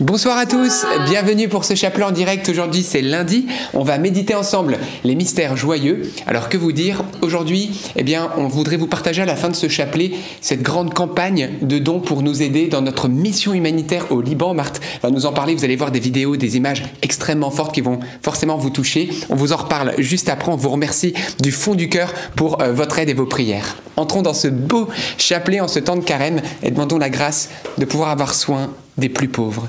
Bonsoir à tous, bienvenue pour ce chapelet en direct. Aujourd'hui c'est lundi, on va méditer ensemble les mystères joyeux. Alors que vous dire Aujourd'hui, eh bien, on voudrait vous partager à la fin de ce chapelet cette grande campagne de dons pour nous aider dans notre mission humanitaire au Liban. Marthe va nous en parler, vous allez voir des vidéos, des images extrêmement fortes qui vont forcément vous toucher. On vous en reparle juste après, on vous remercie du fond du cœur pour euh, votre aide et vos prières. Entrons dans ce beau chapelet en ce temps de carême et demandons la grâce de pouvoir avoir soin des plus pauvres.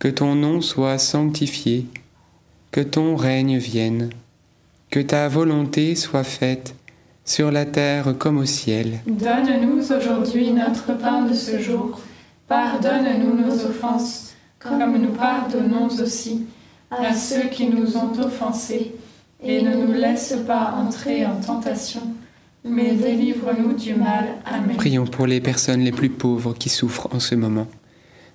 que ton nom soit sanctifié, que ton règne vienne, que ta volonté soit faite sur la terre comme au ciel. Donne-nous aujourd'hui notre pain de ce jour. Pardonne-nous nos offenses, comme nous pardonnons aussi à ceux qui nous ont offensés. Et ne nous laisse pas entrer en tentation, mais délivre-nous du mal. Amen. Prions pour les personnes les plus pauvres qui souffrent en ce moment.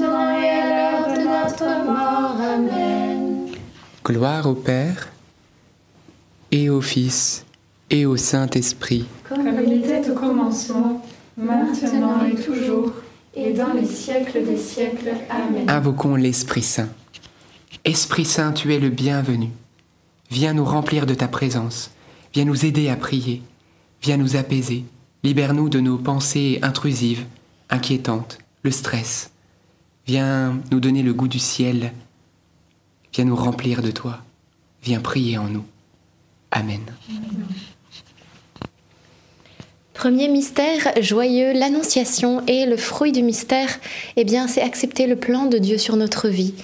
maintenant et à l'heure de notre mort. Amen. Gloire au Père, et au Fils, et au Saint-Esprit. Comme il était au commencement, maintenant et toujours, et dans les siècles des siècles. Amen. Invoquons l'Esprit Saint. Esprit Saint, tu es le bienvenu. Viens nous remplir de ta présence. Viens nous aider à prier. Viens nous apaiser. Libère-nous de nos pensées intrusives, inquiétantes, le stress. Viens nous donner le goût du ciel. Viens nous remplir de toi. Viens prier en nous. Amen. Premier mystère joyeux, l'annonciation et le fruit du mystère, eh bien, c'est accepter le plan de Dieu sur notre vie.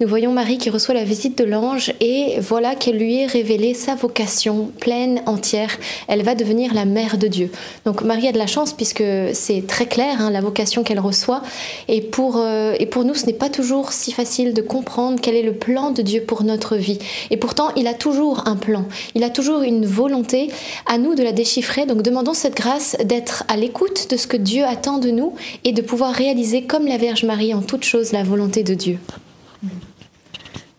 Nous voyons Marie qui reçoit la visite de l'ange et voilà qu'elle lui est révélée sa vocation pleine, entière. Elle va devenir la mère de Dieu. Donc Marie a de la chance puisque c'est très clair hein, la vocation qu'elle reçoit. Et pour, euh, et pour nous, ce n'est pas toujours si facile de comprendre quel est le plan de Dieu pour notre vie. Et pourtant, il a toujours un plan. Il a toujours une volonté. À nous de la déchiffrer. Donc demandons cette grâce d'être à l'écoute de ce que Dieu attend de nous et de pouvoir réaliser comme la Vierge Marie en toute chose la volonté de Dieu.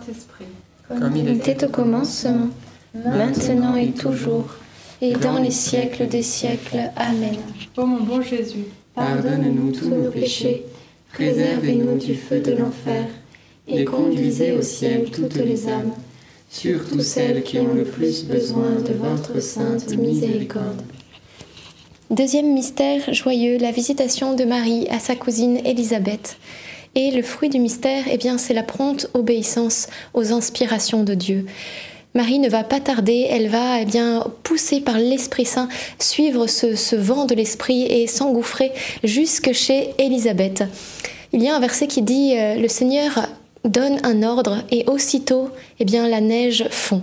Saint-Esprit. Comme il Il était au commencement, maintenant et toujours, et dans les siècles des siècles. Amen. Ô mon bon Jésus, Pardonne-nous tous nos péchés, préservez-nous du feu de l'enfer, et conduisez au ciel toutes les âmes, surtout celles qui ont le plus besoin de votre sainte miséricorde. Deuxième mystère joyeux, la visitation de Marie à sa cousine Élisabeth. Et le fruit du mystère, eh bien, c'est la prompte obéissance aux inspirations de Dieu. Marie ne va pas tarder, elle va eh bien poussée par l'Esprit Saint suivre ce, ce vent de l'Esprit et s'engouffrer jusque chez Élisabeth. Il y a un verset qui dit euh, le Seigneur donne un ordre et aussitôt eh bien la neige fond.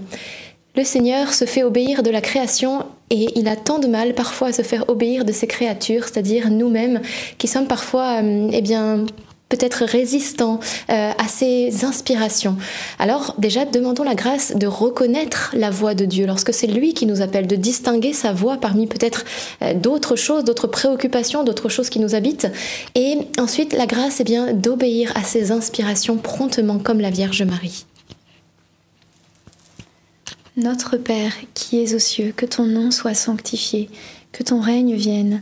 Le Seigneur se fait obéir de la création et il a tant de mal parfois à se faire obéir de ses créatures, c'est-à-dire nous-mêmes qui sommes parfois euh, eh bien peut-être résistants euh, à ses inspirations. Alors déjà, demandons la grâce de reconnaître la voix de Dieu lorsque c'est lui qui nous appelle, de distinguer sa voix parmi peut-être euh, d'autres choses, d'autres préoccupations, d'autres choses qui nous habitent. Et ensuite, la grâce, est bien d'obéir à ses inspirations promptement comme la Vierge Marie. Notre Père qui es aux cieux, que ton nom soit sanctifié, que ton règne vienne,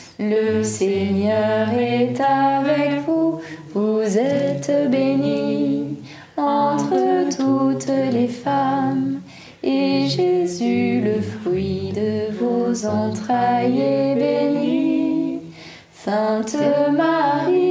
Le Seigneur est avec vous, vous êtes bénie entre toutes les femmes, et Jésus, le fruit de vos entrailles, est béni. Sainte Marie,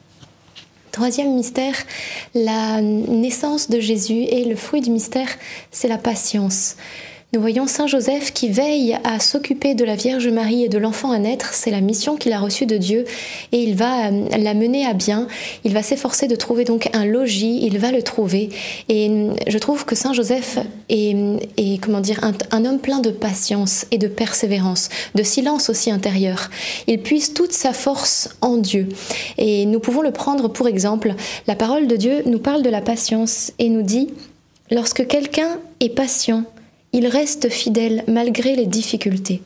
Troisième mystère, la naissance de Jésus et le fruit du mystère, c'est la patience. Nous voyons Saint Joseph qui veille à s'occuper de la Vierge Marie et de l'enfant à naître. C'est la mission qu'il a reçue de Dieu et il va euh, la mener à bien. Il va s'efforcer de trouver donc un logis. Il va le trouver. Et euh, je trouve que Saint Joseph est, est, comment dire un, un homme plein de patience et de persévérance, de silence aussi intérieur. Il puise toute sa force en Dieu. Et nous pouvons le prendre pour exemple. La parole de Dieu nous parle de la patience et nous dit lorsque quelqu'un est patient il reste fidèle malgré les difficultés.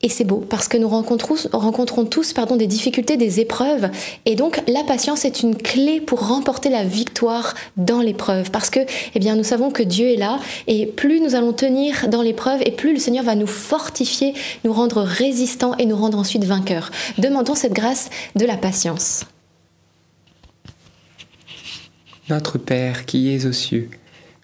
Et c'est beau parce que nous rencontrons, tous pardon, des difficultés, des épreuves. Et donc la patience est une clé pour remporter la victoire dans l'épreuve. Parce que eh bien, nous savons que Dieu est là et plus nous allons tenir dans l'épreuve et plus le Seigneur va nous fortifier, nous rendre résistants et nous rendre ensuite vainqueurs. Demandons cette grâce de la patience. Notre Père qui es aux cieux,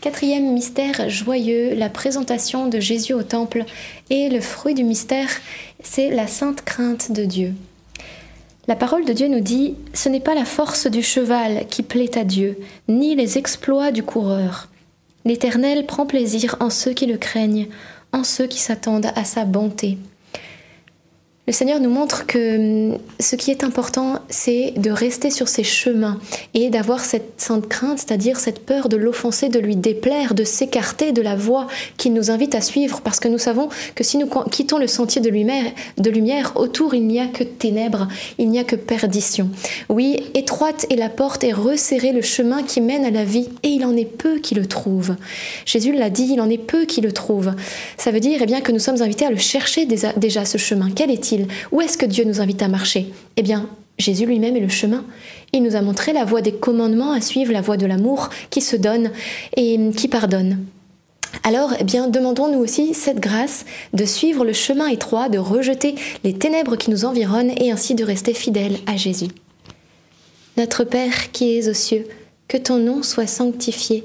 Quatrième mystère joyeux, la présentation de Jésus au temple. Et le fruit du mystère, c'est la sainte crainte de Dieu. La parole de Dieu nous dit, ce n'est pas la force du cheval qui plaît à Dieu, ni les exploits du coureur. L'Éternel prend plaisir en ceux qui le craignent, en ceux qui s'attendent à sa bonté. Le Seigneur nous montre que hum, ce qui est important, c'est de rester sur ses chemins et d'avoir cette sainte crainte, c'est-à-dire cette peur de l'offenser, de lui déplaire, de s'écarter de la voie qu'il nous invite à suivre, parce que nous savons que si nous quittons le sentier de lumière, autour il n'y a que ténèbres, il n'y a que perdition. Oui, étroite est la porte et resserré le chemin qui mène à la vie, et il en est peu qui le trouvent. Jésus l'a dit, il en est peu qui le trouvent. Ça veut dire eh bien, que nous sommes invités à le chercher déjà ce chemin. Quel est-il? Où est-ce que Dieu nous invite à marcher? Eh bien, Jésus lui-même est le chemin. Il nous a montré la voie des commandements à suivre, la voie de l'amour qui se donne et qui pardonne. Alors, eh bien, demandons-nous aussi cette grâce de suivre le chemin étroit, de rejeter les ténèbres qui nous environnent et ainsi de rester fidèles à Jésus. Notre Père qui es aux cieux, que ton nom soit sanctifié,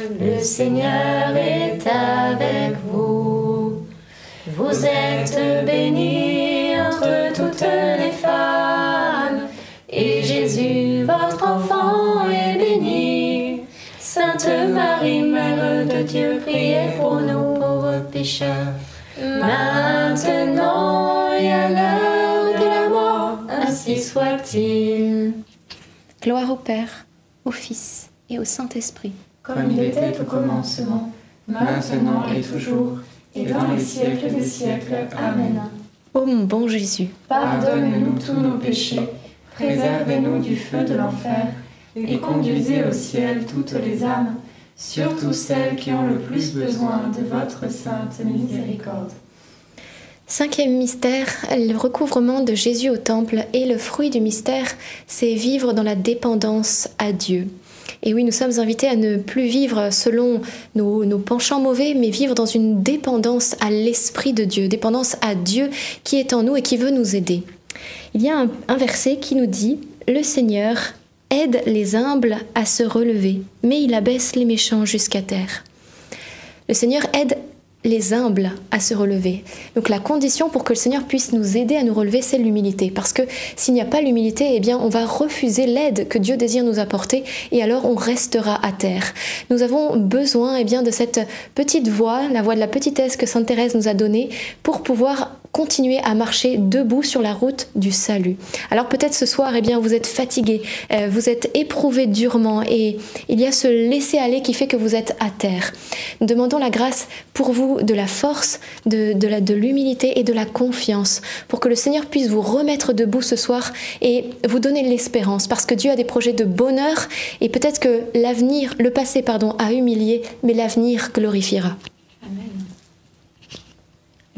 le Seigneur est avec vous. Vous êtes bénie entre toutes les femmes, et Jésus, votre enfant, est béni. Sainte Marie, Mère de Dieu, priez pour nous pauvres pécheurs, maintenant et à l'heure de la mort, ainsi soit-il. Gloire au Père, au Fils et au Saint-Esprit. Comme il était au commencement, maintenant et toujours, et dans les siècles des siècles. Amen. Ô mon bon Jésus, pardonne-nous tous nos péchés, préservez-nous du feu de l'enfer, et conduisez au ciel toutes les âmes, surtout celles qui ont le plus besoin de votre sainte miséricorde. Cinquième mystère, le recouvrement de Jésus au temple et le fruit du mystère, c'est vivre dans la dépendance à Dieu. Et oui, nous sommes invités à ne plus vivre selon nos, penchants mauvais, mais vivre dans une dépendance à l'Esprit de Dieu, dépendance à Dieu qui est en nous et qui veut nous aider. Il y a un, un verset qui nous dit, Le Seigneur aide les humbles à se relever, mais il abaisse les méchants jusqu'à terre. Le Seigneur aide les humbles à se relever. Donc la condition pour que le Seigneur puisse nous aider à nous relever, c'est l'humilité. Parce que s'il n'y a pas l'humilité, eh bien, on va refuser l'aide que Dieu désire nous apporter et alors on restera à terre. Nous avons besoin eh bien, de cette petite voix, la voix de la petitesse que Sainte Thérèse nous a donnée pour pouvoir continuer à marcher debout sur la route du salut. Alors peut-être ce soir, eh bien, vous êtes fatigué, euh, vous êtes éprouvé durement et il y a ce laisser-aller qui fait que vous êtes à terre. Demandons la grâce pour vous de la force, de, de, l'humilité et de la confiance pour que le Seigneur puisse vous remettre debout ce soir et vous donner l'espérance parce que Dieu a des projets de bonheur et peut-être que l'avenir, le passé, pardon, a humilié, mais l'avenir glorifiera.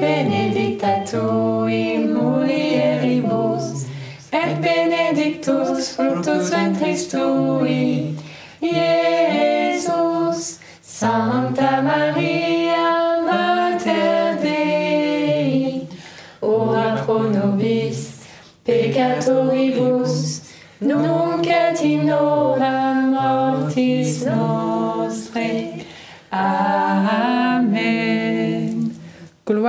benedicta tui mulieribus, et benedictus fructus ventris tui, Iesus. Santa Maria, Mater Dei, ora pro nobis peccatoribus, nunc et in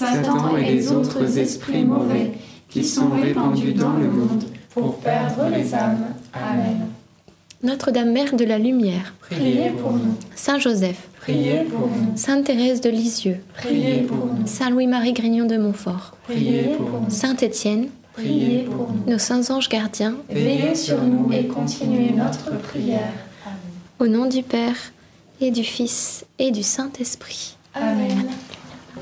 Satan et les autres esprits mauvais qui sont répandus dans le monde pour perdre les âmes. Amen. Notre-Dame Mère de la Lumière, Priez pour nous, Saint Joseph, priez pour nous, Sainte Thérèse de Lisieux, priez pour nous, Saint Louis-Marie Grignon de Montfort, priez pour nous, Saint Étienne, priez pour nous. nos saints anges gardiens, Veillez sur nous et continuez notre prière. au nom du Père et du Fils et du Saint-Esprit. Amen.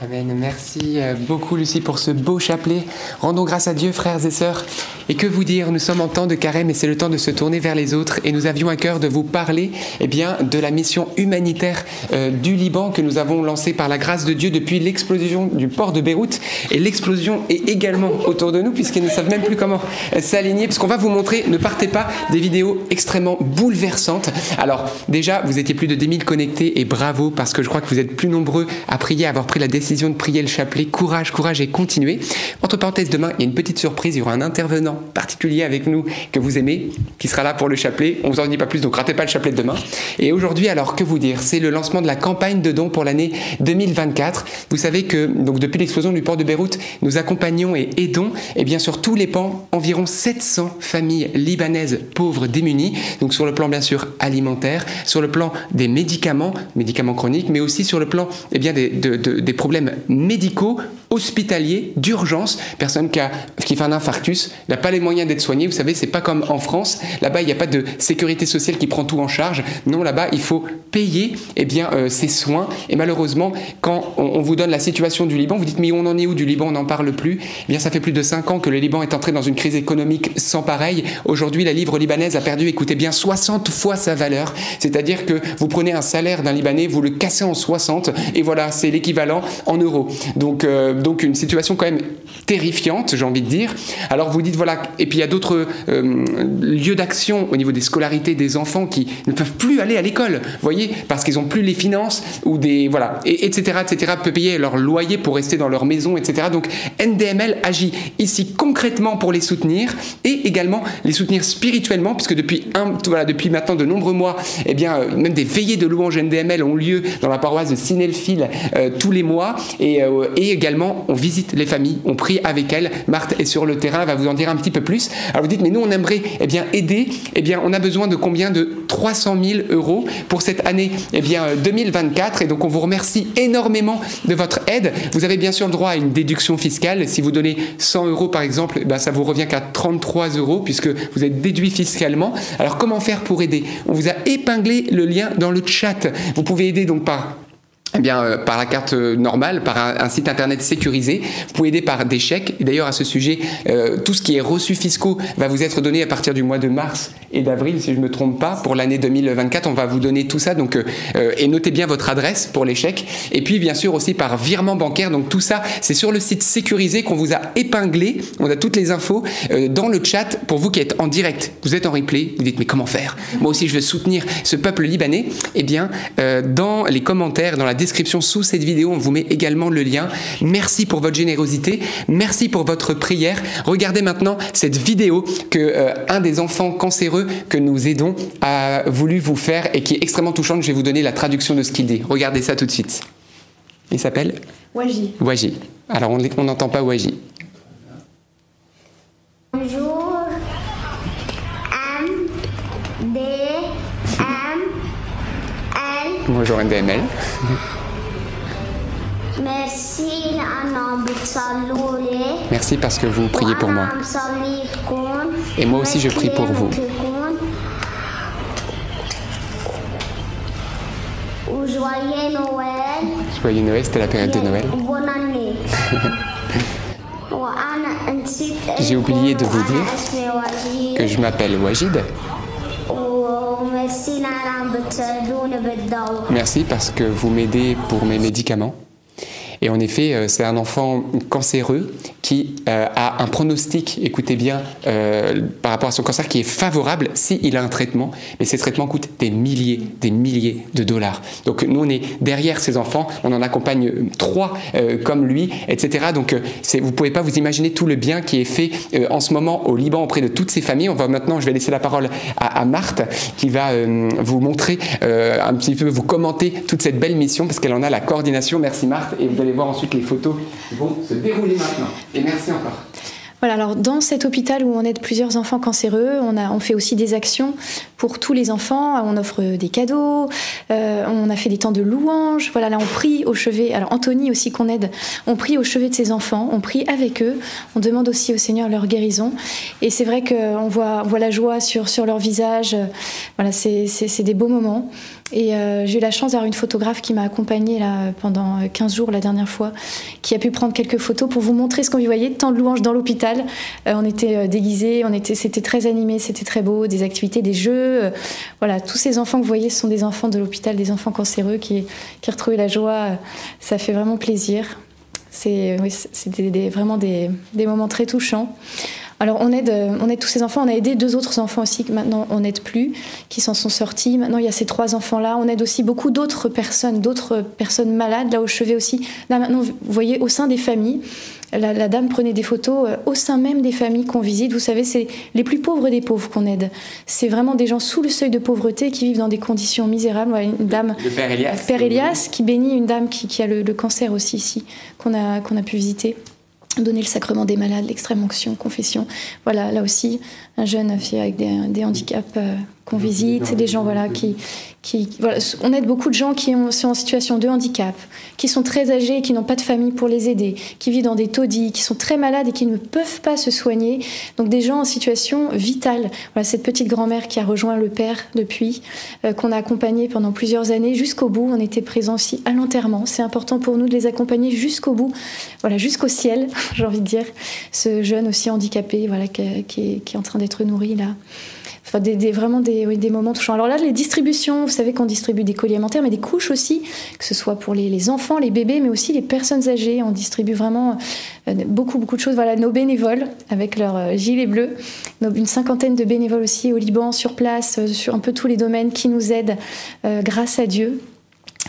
Amen. Merci euh, beaucoup Lucie pour ce beau chapelet. Rendons grâce à Dieu, frères et sœurs. Et que vous dire, nous sommes en temps de carême et c'est le temps de se tourner vers les autres. Et nous avions à cœur de vous parler eh bien, de la mission humanitaire euh, du Liban que nous avons lancée par la grâce de Dieu depuis l'explosion du port de Beyrouth. Et l'explosion est également autour de nous puisqu'ils ne savent même plus comment euh, s'aligner. Parce qu'on va vous montrer, ne partez pas, des vidéos extrêmement bouleversantes. Alors déjà, vous étiez plus de 10 000 connectés et bravo parce que je crois que vous êtes plus nombreux à prier, à avoir pris la décision de prier le chapelet. Courage, courage et continuez. Entre parenthèses, demain, il y a une petite surprise. Il y aura un intervenant particulier avec nous que vous aimez qui sera là pour le chapelet. On vous en dit pas plus, donc ratez pas le chapelet de demain. Et aujourd'hui, alors que vous dire? C'est le lancement de la campagne de dons pour l'année 2024. Vous savez que donc depuis l'explosion du port de Beyrouth, nous accompagnons et aidons, et bien sur tous les pans, environ 700 familles libanaises pauvres démunies. Donc sur le plan bien sûr alimentaire, sur le plan des médicaments, médicaments chroniques, mais aussi sur le plan eh bien, des, de- de- des problèmes médicaux, hospitaliers, d'urgence. Personne qui, a, qui fait un infarctus n'a pas les moyens d'être soigné. Vous savez, c'est pas comme en France. Là-bas, il n'y a pas de sécurité sociale qui prend tout en charge. Non, là-bas, il faut payer eh bien, euh, ses soins. Et malheureusement, quand on, on vous donne la situation du Liban, vous dites mais on en est où du Liban? On n'en parle plus. Eh bien, ça fait plus de 5 ans que le Liban est entré dans une crise économique sans pareil. Aujourd'hui, la livre libanaise a perdu, écoutez bien, 60 fois sa valeur. C'est-à-dire que vous prenez un salaire d'un Libanais, vous le cassez en 60, et voilà, c'est l'équivalent en euros. Donc, euh, donc une situation quand même terrifiante, j'ai envie de dire. Alors vous dites voilà, et puis il y a d'autres euh, lieux d'action au niveau des scolarités des enfants qui ne peuvent plus aller à l'école, voyez, parce qu'ils n'ont plus les finances ou des voilà, et, etc. etc. peuvent payer leur loyer pour rester dans leur maison, etc. Donc NDML agit ici concrètement pour les soutenir et également les soutenir spirituellement, puisque depuis voilà depuis maintenant de nombreux mois, eh bien euh, même des veillées de louanges NDML ont lieu dans la paroisse de Sinelfil tous les mois et, euh, et également on visite les familles, on prie avec elles. Marthe est sur le terrain, elle va vous en dire un petit peu plus. Alors vous dites, mais nous on aimerait eh bien, aider, eh bien on a besoin de combien De 300 000 euros pour cette année eh bien, euh, 2024 et donc on vous remercie énormément de votre aide. Vous avez bien sûr le droit à une déduction fiscale. Si vous donnez 100 euros par exemple, eh ben, ça vous revient qu'à 33 euros puisque vous êtes déduit fiscalement. Alors comment faire pour aider? On vous a épinglé le lien dans le chat. Vous pouvez aider donc par eh bien, euh, par la carte euh, normale, par un, site internet sécurisé. Vous pouvez aider par des chèques. Et d'ailleurs, à ce sujet, euh, tout ce qui est reçus fiscaux va vous être donné à partir du mois de mars et d'avril, si je ne me trompe pas. Pour l'année 2024, on va vous donner tout ça. Donc, et notez bien votre adresse pour les chèques. Et puis, bien sûr, aussi par virement bancaire. Donc, tout ça, c'est sur le site sécurisé qu'on vous a épinglé. On a toutes les infos dans le chat pour vous qui êtes en direct. Vous êtes en replay. Vous dites, mais comment faire? Moi aussi, je veux soutenir ce peuple libanais. Eh bien, dans les commentaires, dans la description sous cette vidéo, on vous met également le lien. Merci pour votre générosité, merci pour votre prière. Regardez maintenant cette vidéo que euh, un des enfants cancéreux que nous aidons a voulu vous faire et qui est extrêmement touchante. Je vais vous donner la traduction de ce qu'il dit. Regardez ça tout de suite. Il s'appelle Waji. Waji. Alors on n'entend pas Waji. Bonjour. M, D, M, L. Bonjour NDML. Merci parce que vous priez pour moi. Et moi aussi je prie pour vous. Joyeux Noël. Joyeux Noël, c'était la période de Noël. Bonne année. J'ai oublié de vous dire que je m'appelle Wajid. Merci parce que vous m'aidez pour mes médicaments. Et en effet, euh, c'est un enfant cancéreux qui euh, a un pronostic, écoutez bien, euh, par rapport à son cancer qui est favorable s'il a un traitement. Mais ces traitements coûtent des milliers, des milliers de dollars. Donc nous, on est derrière ces enfants, on en accompagne trois comme lui, etc. Donc vous ne pouvez pas vous imaginer tout le bien qui est fait en ce moment au Liban auprès de toutes ces familles. On va maintenant, je vais laisser la parole à, à Marthe qui va vous montrer un petit peu, vous commenter toute cette belle mission parce qu'elle en a la coordination. Merci Marthe et vous voir ensuite les photos qui vont se dérouler maintenant. Et merci encore. Voilà, alors dans cet hôpital où on aide plusieurs enfants cancéreux, on, a, on fait aussi des actions pour tous les enfants. On offre des cadeaux, euh, on a fait des temps de louanges. Voilà, là on prie au chevet. Alors Anthony aussi qu'on aide, on prie au chevet de ses enfants, on prie avec eux, on demande aussi au Seigneur leur guérison. Et c'est vrai qu'on voit, on voit la joie sur, sur leur visage. Voilà, c'est des beaux moments. Et euh, j'ai eu la chance d'avoir une photographe qui m'a accompagnée pendant 15 jours la dernière fois, qui a pu prendre quelques photos pour vous montrer ce qu'on y voyait, tant de louanges dans l'hôpital. Euh, on était euh, déguisés, c'était très animé, c'était très beau, des activités, des jeux. voilà, tous ces enfants que vous voyez ce sont des enfants de l'hôpital, des enfants cancéreux qui, qui retrouvé la joie. ça fait vraiment plaisir. C'est, vraiment des moments très touchants. Alors on aide, euh, on aide tous ces enfants. On a aidé deux autres enfants aussi que maintenant on n'aide plus, qui s'en sont sortis. Maintenant il y a ces trois enfants-là. On aide aussi beaucoup d'autres personnes, d'autres personnes malades là au chevet aussi. Là maintenant vous voyez au sein des familles. La, dame prenait des photos euh, au sein même des familles qu'on visite. Vous savez, c'est les plus pauvres des pauvres qu'on aide. C'est vraiment des gens sous le seuil de pauvreté qui vivent dans des conditions misérables. une dame, le père Elias, père Elias qui bénit une dame qui, a le, le, cancer aussi ici, qu'on a, qu'on a pu visiter donner le sacrement des malades, l'extrême onction, confession. Voilà, là aussi, un jeune avec des, handicaps euh, qu'on visite, des gens voilà, qui, qui voilà, on aide beaucoup de gens qui sont en situation de handicap, qui sont très âgés et qui n'ont pas de famille pour les aider, qui vivent dans des taudis, qui sont très malades et qui ne peuvent pas se soigner. Donc des gens en situation vitale. Voilà, cette petite grand-mère qui a rejoint le père depuis, euh, qu'on a accompagné pendant plusieurs années jusqu'au bout. On était présents aussi à l'enterrement. C'est important pour nous de les accompagner jusqu'au bout, voilà, jusqu'au ciel, j'ai envie de dire. Ce jeune aussi handicapé, voilà, qui, qui est en train d'être nourri là. Enfin, des, vraiment des, moments touchants. Alors là, les distributions, vous savez qu'on distribue des colis alimentaires, mais des couches aussi, que ce soit pour les, enfants, les bébés, mais aussi les personnes âgées. On distribue vraiment euh, beaucoup, beaucoup de choses. Voilà, nos bénévoles, avec leur euh, gilet bleu, une cinquantaine de bénévoles aussi au Liban, sur place, euh, sur un peu tous les domaines qui nous aident, grâce à Dieu.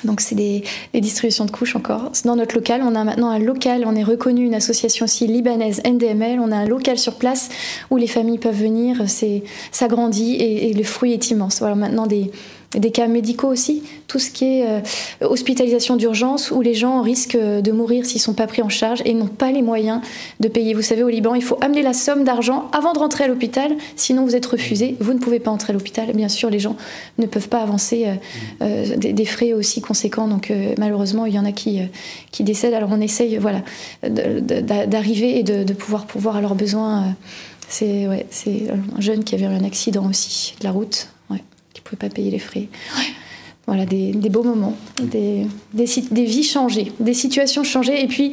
Donc c'est des, distributions de couches encore. Dans notre local, on a maintenant un local, on est reconnu une association aussi libanaise NDML, on a un local sur place où les familles peuvent venir, c'est ça grandit et, et le fruit est immense. Voilà maintenant des, des cas médicaux aussi, tout ce qui est euh, hospitalisation d'urgence où les gens risquent de mourir s'ils ne sont pas pris en charge et n'ont pas les moyens de payer. Vous savez, au Liban, il faut amener la somme d'argent avant de rentrer à l'hôpital, sinon vous êtes refusé, vous ne pouvez pas entrer à l'hôpital. Bien sûr, les gens ne peuvent pas avancer euh, euh, des, frais aussi conséquents, donc malheureusement, il y en a qui, qui décèdent. Alors on essaye voilà, d'arriver et de, pouvoir pouvoir à leurs besoins. c'est ouais, un jeune qui avait eu un accident aussi de la route pouvez pas payer les frais. Voilà, des, beaux moments, des, des, vies changées, des situations changées. Et puis,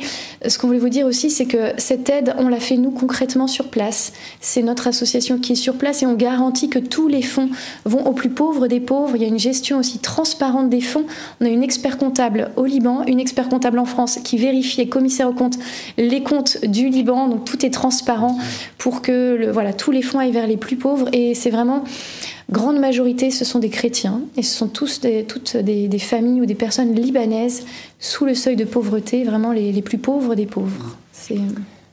ce qu'on voulait vous dire aussi, c'est que cette aide, on l'a fait nous concrètement sur place. C'est notre association qui est sur place et on garantit que tous les fonds vont aux plus pauvres des pauvres. Il y a une gestion aussi transparente des fonds. On a une expert comptable au Liban, une expert comptable en France qui vérifie et commissaire aux comptes les comptes du Liban. Donc tout est transparent pour que le, voilà, tous les fonds aillent vers les plus pauvres. Et c'est vraiment grande majorité, ce sont des chrétiens et ce sont tous des, toutes des, familles ou des personnes libanaises sous le seuil de pauvreté, vraiment les, plus pauvres des pauvres.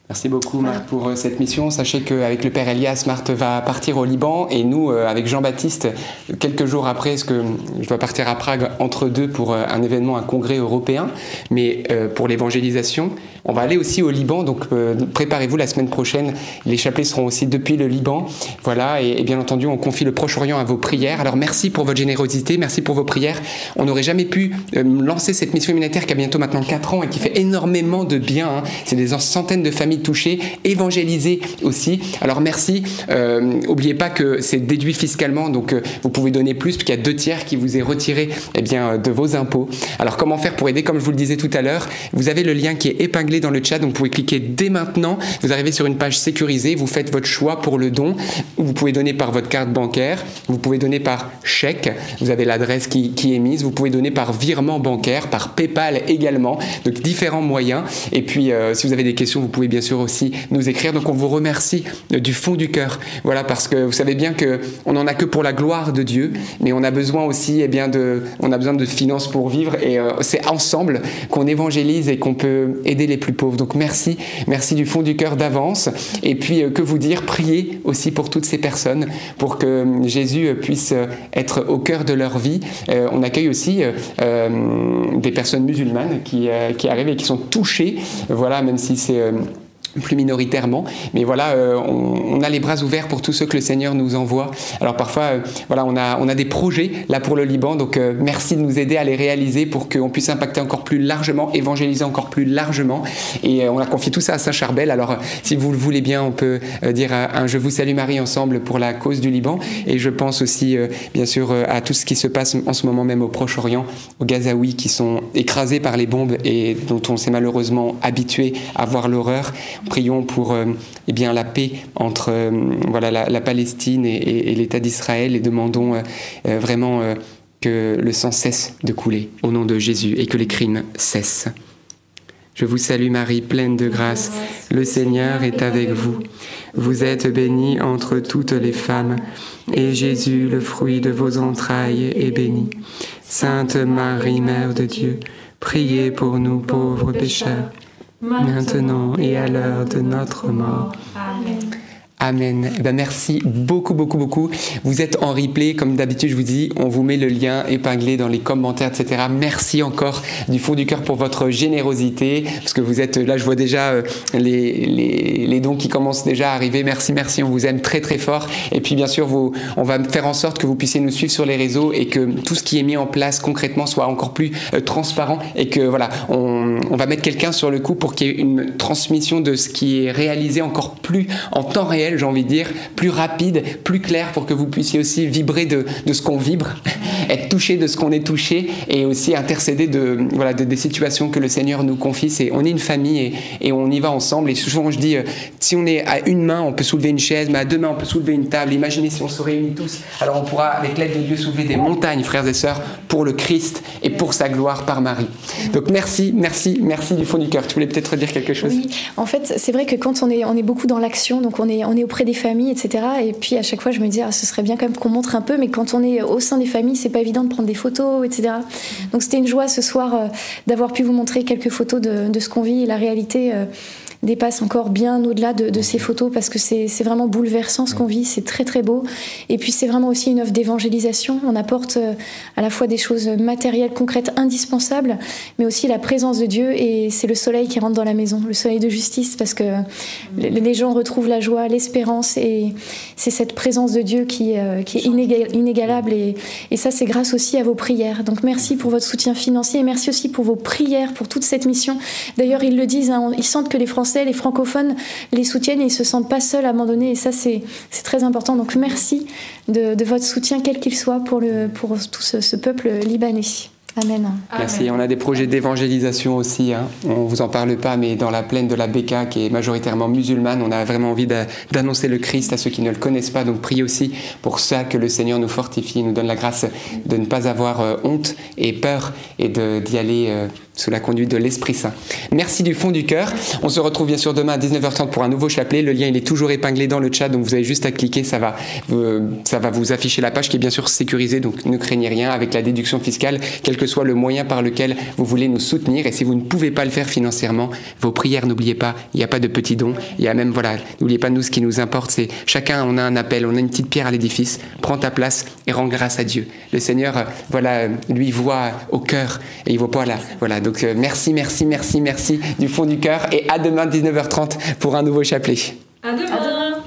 Merci beaucoup Marthe pour euh, cette mission. Sachez qu'avec le Père Elias, Marthe va partir au Liban et nous, euh, avec Jean-Baptiste, quelques jours après, parce que je dois partir à Prague entre deux pour euh, un événement, un congrès européen, mais pour l'évangélisation, on va aller aussi au Liban, donc préparez-vous la semaine prochaine. Les chapelets seront aussi depuis le Liban. Voilà, et, bien entendu, on confie le Proche-Orient à vos prières. Alors merci pour votre générosité, merci pour vos prières. On n'aurait jamais pu lancer cette mission humanitaire qui a bientôt maintenant 4 ans et qui fait énormément de bien. Hein. C'est des centaines de familles évangéliser aussi. Alors merci. Euh, N'oubliez pas que c'est déduit fiscalement, donc euh, vous pouvez donner plus, puisqu'il y a deux tiers qui vous est retiré eh bien, de vos impôts. Alors comment faire pour aider? Comme je vous le disais tout à l'heure, vous avez le lien qui est épinglé dans le chat, donc vous pouvez cliquer dès maintenant. Vous arrivez sur une page sécurisée, vous faites votre choix pour le don. Vous pouvez donner par votre carte bancaire, vous pouvez donner par chèque, vous avez l'adresse qui, qui est mise, vous pouvez donner par virement bancaire, par PayPal également, donc différents moyens. Et puis euh, si vous avez des questions, vous pouvez bien sûr aussi nous écrire. Donc on vous remercie euh, du fond du cœur. Voilà, parce que vous savez bien que on n'en a que pour la gloire de Dieu, mais on a besoin aussi, eh bien, de, on a besoin de finances pour vivre, et euh, c'est ensemble qu'on évangélise et qu'on peut aider les plus pauvres. Donc merci, merci du fond du cœur d'avance. Et puis que vous dire, priez aussi pour toutes ces personnes, pour que Jésus puisse être au cœur de leur vie. on accueille aussi des personnes musulmanes qui, qui arrivent et qui sont touchées, voilà, même si c'est plus minoritairement, mais voilà, euh, on, a les bras ouverts pour tous ceux que le Seigneur nous envoie. Alors parfois, euh, voilà, on a, on a des projets là pour le Liban, donc euh, merci de nous aider à les réaliser pour qu'on puisse impacter encore plus largement, évangéliser encore plus largement. Et on a confié tout ça à Saint-Charbel. Alors, si vous le voulez bien, on peut dire un Je vous salue Marie ensemble pour la cause du Liban. Et je pense aussi, bien sûr, à tout ce qui se passe en ce moment même au Proche-Orient, aux Gazaouis qui sont écrasés par les bombes et dont on s'est malheureusement habitué à voir l'horreur. Prions pour euh, eh la paix entre euh, voilà, la, Palestine et, l'État d'Israël et demandons euh, vraiment que le sang cesse de couler au nom de Jésus et que les crimes cessent. Je vous salue Marie, pleine de grâce. Le Seigneur est avec vous. Vous êtes bénie entre toutes les femmes, et Jésus, le fruit de vos entrailles, est béni. Sainte Marie, Mère de Dieu, priez pour nous pauvres pécheurs maintenant et à l'heure de notre mort. Amen. Amen. Eh ben merci beaucoup, beaucoup, beaucoup. Vous êtes en replay, comme d'habitude, je vous dis, on vous met le lien épinglé dans les commentaires, etc. Merci encore du fond du cœur pour votre générosité, parce que vous êtes là, je vois déjà euh, les, les, les, dons qui commencent déjà à arriver. Merci, merci, on vous aime très, très fort. Et puis, bien sûr, vous, on va faire en sorte que vous puissiez nous suivre sur les réseaux et que tout ce qui est mis en place concrètement soit encore plus euh, transparent et que, voilà, on, on va mettre quelqu'un sur le coup pour qu'il y ait une transmission de ce qui est réalisé encore plus en temps réel j'ai envie de dire, plus rapide, plus clair pour que vous puissiez aussi vibrer de, de ce qu'on vibre, être touché de ce qu'on est touché et aussi intercéder de, voilà, de, des situations que le Seigneur nous confie. C'est, on est une famille et, et, on y va ensemble. Et souvent, je dis, euh, si on est à une main, on peut soulever une chaise, mais à deux mains, on peut soulever une table. Imaginez si on se réunit tous. Alors on pourra, avec l'aide de Dieu, soulever des montagnes, frères et sœurs, pour le Christ et pour sa gloire par Marie. Donc merci, merci, merci du fond du cœur. Tu voulais peut-être dire quelque chose? Oui, en fait, c'est vrai que quand on est, on est beaucoup dans l'action, donc on est, on est auprès des familles, etc. Et puis à chaque fois, je me dis, ah, ce serait bien quand même qu'on montre un peu, mais quand on est au sein des familles, c'est pas évident de prendre des photos, etc. Donc c'était une joie ce soir euh, d'avoir pu vous montrer quelques photos de, de ce qu'on vit et la réalité. Euh, dépasse encore bien au-delà de, ces photos parce que c'est vraiment bouleversant ce qu'on vit, c'est très très beau. Et puis c'est vraiment aussi une œuvre d'évangélisation. On apporte euh, à la fois des choses matérielles, concrètes, indispensables, mais aussi la présence de Dieu et c'est le soleil qui rentre dans la maison, le soleil de justice parce que les gens retrouvent la joie, l'espérance et c'est cette présence de Dieu qui, euh, qui est inégalable et, et ça c'est grâce aussi à vos prières. Donc merci pour votre soutien financier et merci aussi pour vos prières pour toute cette mission. D'ailleurs ils le disent, hein, ils sentent que les Français les francophones les soutiennent et ils se sentent pas seuls, abandonnés. Et ça, c'est très important. Donc merci de, votre soutien, quel qu'il soit, pour, le, pour tout ce, peuple libanais. Amen. Merci. On a des projets d'évangélisation aussi. Hein. On vous en parle pas, mais dans la plaine de la Beka, qui est majoritairement musulmane, on a vraiment envie d'annoncer le Christ à ceux qui ne le connaissent pas. Donc priez aussi pour ça que le Seigneur nous fortifie, nous donne la grâce de ne pas avoir euh, honte et peur et d'y aller. Euh, sous la conduite de l'Esprit Saint. Merci du fond du cœur. On se retrouve bien sûr demain à 19h30 pour un nouveau chapelet. Le lien il est toujours épinglé dans le chat, donc vous avez juste à cliquer, ça va, euh, ça va vous afficher la page qui est bien sûr sécurisée, donc ne craignez rien avec la déduction fiscale, que soit le moyen par lequel vous voulez nous soutenir. Et si vous ne pouvez pas le faire financièrement, vos prières, n'oubliez pas, il n'y a pas de petits dons. Il y a même, voilà, n'oubliez pas, nous, ce qui nous importe, c'est chacun, on a un appel, on a une petite pierre à l'édifice, prends ta place et rends grâce à Dieu. Le Seigneur, voilà, lui voit au cœur et il voit pas là, voilà donc euh, merci, merci, merci, merci du fond du cœur et à demain 19h30 pour un nouveau chapelet. À demain.